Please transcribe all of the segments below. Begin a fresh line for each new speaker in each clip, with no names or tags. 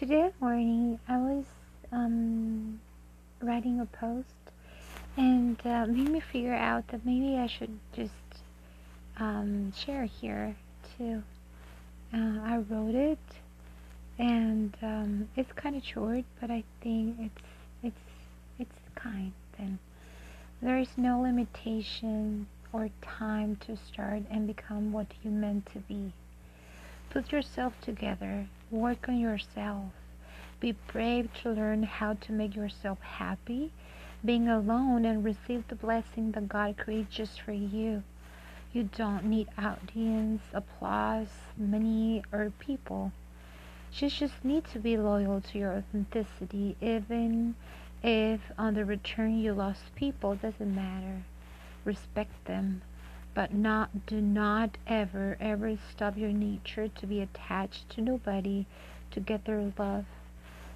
today morning I was um, writing a post and uh, made me figure out that maybe I should just um, share here too. Uh, I wrote it and um, it's kind of short, but I think it's it's it's kind and there is no limitation or time to start and become what you meant to be. Put yourself together, work on yourself, be brave to learn how to make yourself happy, being alone and receive the blessing that God creates just for you. You don't need audience, applause, money, or people. You just need to be loyal to your authenticity, even if on the return you lost people, doesn't matter. Respect them, but not do not ever ever stop your nature to be attached to nobody to get their love.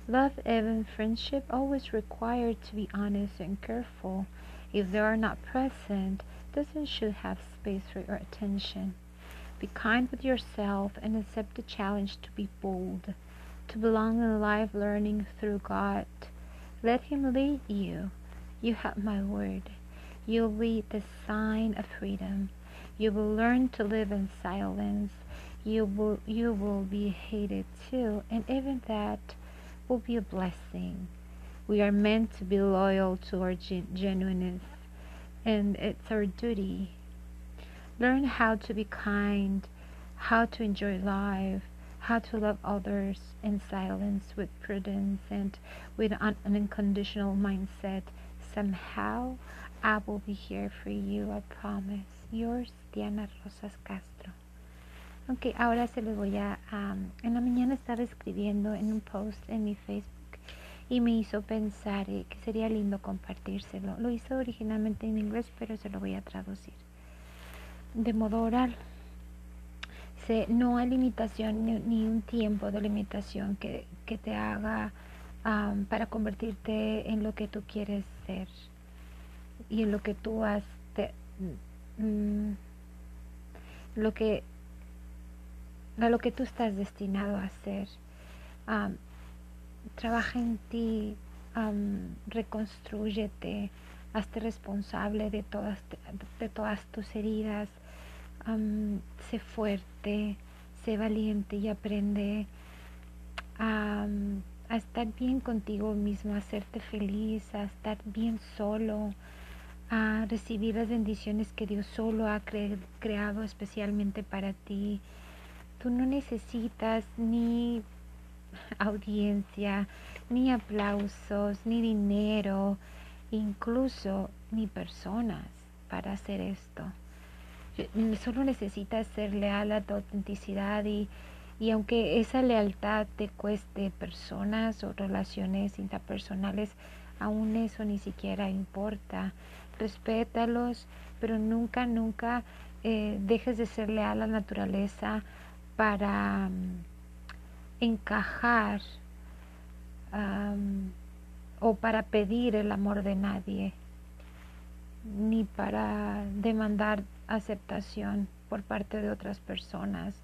Love, even friendship, always require to be honest and careful. If they are not present, doesn't should have space for your attention. Be kind with yourself and accept the challenge to be bold, to belong in life learning through God. Let Him lead you. You have my word. You'll be the sign of freedom. You will learn to live in silence. You will you will be hated too, and even that will be a blessing. We are meant to be loyal to our gen- genuineness, and it's our duty Learn how to be kind, how to enjoy life, how to love others in silence with prudence and with an unconditional mindset. Somehow I will be here for you, I promise. Yours, Diana Rosas Castro. Ok, ahora se lo voy a... Um, en la mañana estaba escribiendo en un post en mi Facebook y me hizo pensar eh, que sería lindo compartírselo. Lo hice originalmente en inglés, pero se lo voy a traducir de modo oral. No hay limitación ni, un tiempo de limitación que, que te haga para convertirte en lo que tú quieres ser y en lo que tú has te, mm, lo que a lo que tú estás destinado a um, trabaja en ti um, reconstruyete hazte responsable de todas de todas tus heridas sé fuerte, sé valiente y aprende a, estar bien contigo mismo, a hacerte feliz, a estar bien solo, a recibir las bendiciones que Dios solo ha creado especialmente para ti. Tú no necesitas ni audiencia, ni aplausos, ni dinero, incluso ni personas para hacer esto. Solo necesitas ser leal a tu autenticidad y, y aunque esa lealtad te cueste personas o relaciones interpersonales, aún eso ni siquiera importa. Respétalos, pero nunca, nunca eh, dejes de ser leal a la naturaleza para mm, encajar o para pedir el amor de nadie, ni para demandar aceptación por parte de otras personas.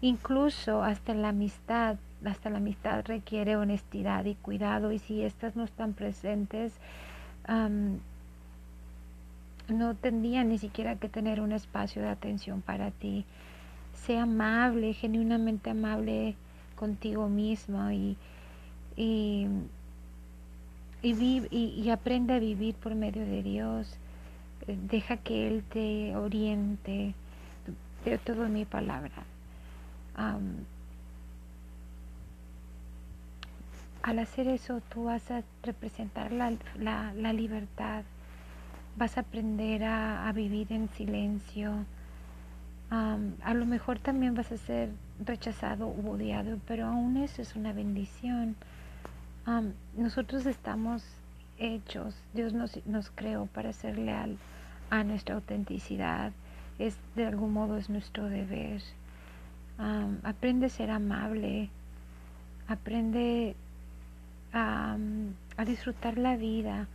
Incluso hasta la amistad, hasta la amistad requiere honestidad y cuidado y si estas no están presentes, no tendría ni siquiera que tener un espacio de atención para ti. Sea amable, genuinamente amable contigo mismo y, y, y, y aprende a vivir por medio de Dios deja que Él te oriente de toda mi palabra. Al hacer eso tú vas a representar la, la, libertad, vas a aprender a, vivir en silencio. a lo mejor también vas a ser rechazado u odiado, pero aún eso es una bendición. nosotros estamos hechos, Dios nos, nos creó para ser leal a nuestra autenticidad, es de algún modo es nuestro deber. Aprende a ser amable, aprende a, disfrutar la vida,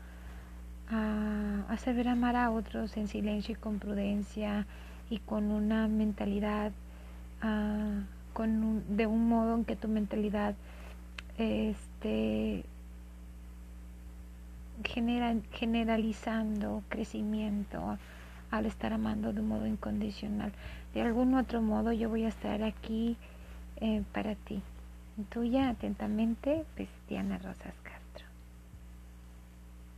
a, saber amar a otros en silencio y con prudencia y con una mentalidad, con de un modo en que tu mentalidad este, generalizando crecimiento al estar amando de un modo incondicional. De algún otro modo yo voy a estar aquí eh, para ti. Tuya atentamente, pues Diana Rosas